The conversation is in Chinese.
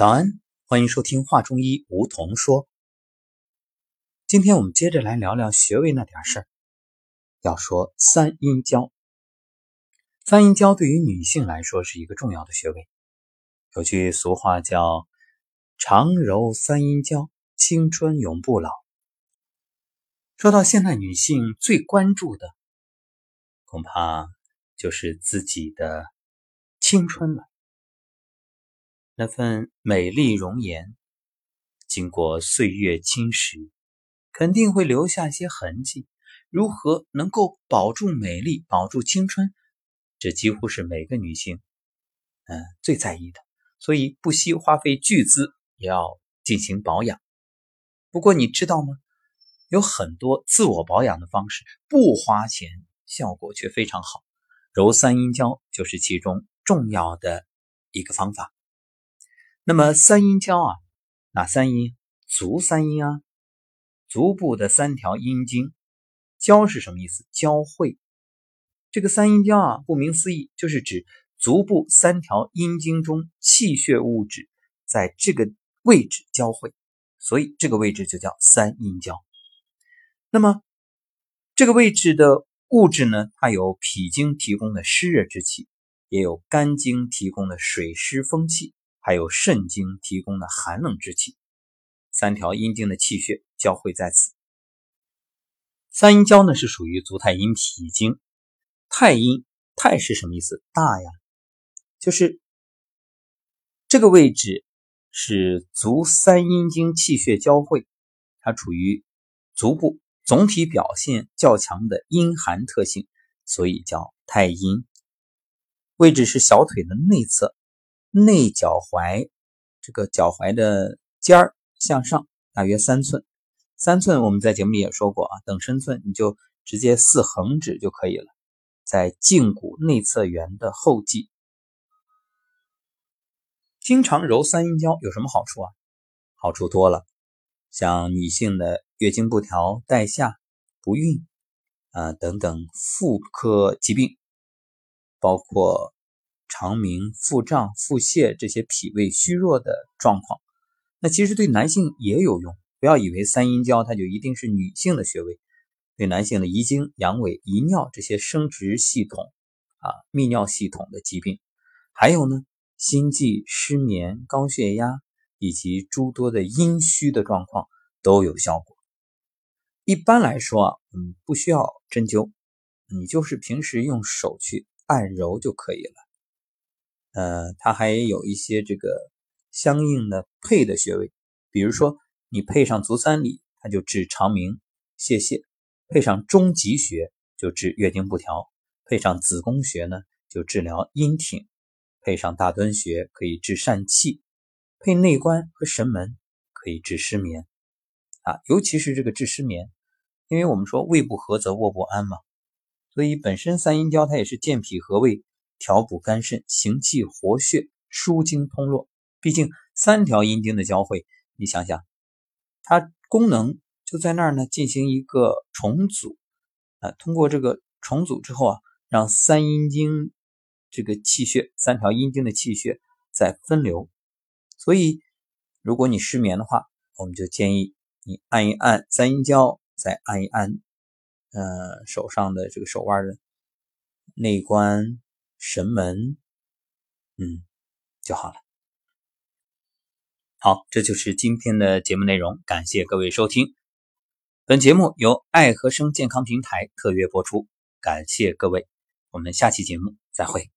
早安，欢迎收听话中医梧桐说。今天我们接着来聊聊穴位那点事儿。要说三阴交，三阴交对于女性来说是一个重要的穴位。有句俗话叫“常揉三阴交，青春永不老”。说到现代女性最关注的，恐怕就是自己的青春了。那份美丽容颜，经过岁月侵蚀，肯定会留下一些痕迹。如何能够保住美丽、保住青春，这几乎是每个女性，嗯，最在意的。所以不惜花费巨资也要进行保养。不过你知道吗？有很多自我保养的方式，不花钱，效果却非常好。揉三阴交就是其中重要的一个方法。那么三阴交啊，哪三阴？足三阴啊，足部的三条阴经。交是什么意思？交汇。这个三阴交啊，顾名思义，就是指足部三条阴经中气血物质在这个位置交汇，所以这个位置就叫三阴交。那么这个位置的物质呢，它有脾经提供的湿热之气，也有肝经提供的水湿风气。还有肾经提供的寒冷之气，三条阴经的气血交汇在此。三阴交呢是属于足太阴脾经，太阴太是什么意思？大呀，就是这个位置是足三阴经气血交汇，它处于足部总体表现较强的阴寒特性，所以叫太阴。位置是小腿的内侧。内脚踝，这个脚踝的尖儿向上大约三寸，三寸我们在节目里也说过啊，等身寸你就直接四横指就可以了。在胫骨内侧缘的后际，经常揉三阴交有什么好处啊？好处多了，像女性的月经不调、带下、不孕啊等等妇科疾病，包括。肠鸣、腹胀、腹泻这些脾胃虚弱的状况，那其实对男性也有用。不要以为三阴交它就一定是女性的穴位，对男性的遗精、阳痿、遗尿这些生殖系统啊、泌尿系统的疾病，还有呢心悸、失眠、高血压以及诸多的阴虚的状况都有效果。一般来说啊，嗯，不需要针灸，你就是平时用手去按揉就可以了。呃，它还有一些这个相应的配的穴位，比如说你配上足三里，它就治肠鸣、泄泻；配上中极穴就治月经不调；配上子宫穴呢就治疗阴挺；配上大敦穴可以治疝气；配内关和神门可以治失眠。啊，尤其是这个治失眠，因为我们说胃不和则卧不安嘛，所以本身三阴交它也是健脾和胃。调补肝肾、行气活血、疏经通络。毕竟三条阴经的交汇，你想想，它功能就在那儿呢，进行一个重组。啊，通过这个重组之后啊，让三阴经这个气血、三条阴经的气血在分流。所以，如果你失眠的话，我们就建议你按一按三阴交，再按一按，呃，手上的这个手腕的内关。神门，嗯，就好了。好，这就是今天的节目内容，感谢各位收听。本节目由爱和生健康平台特约播出，感谢各位，我们下期节目再会。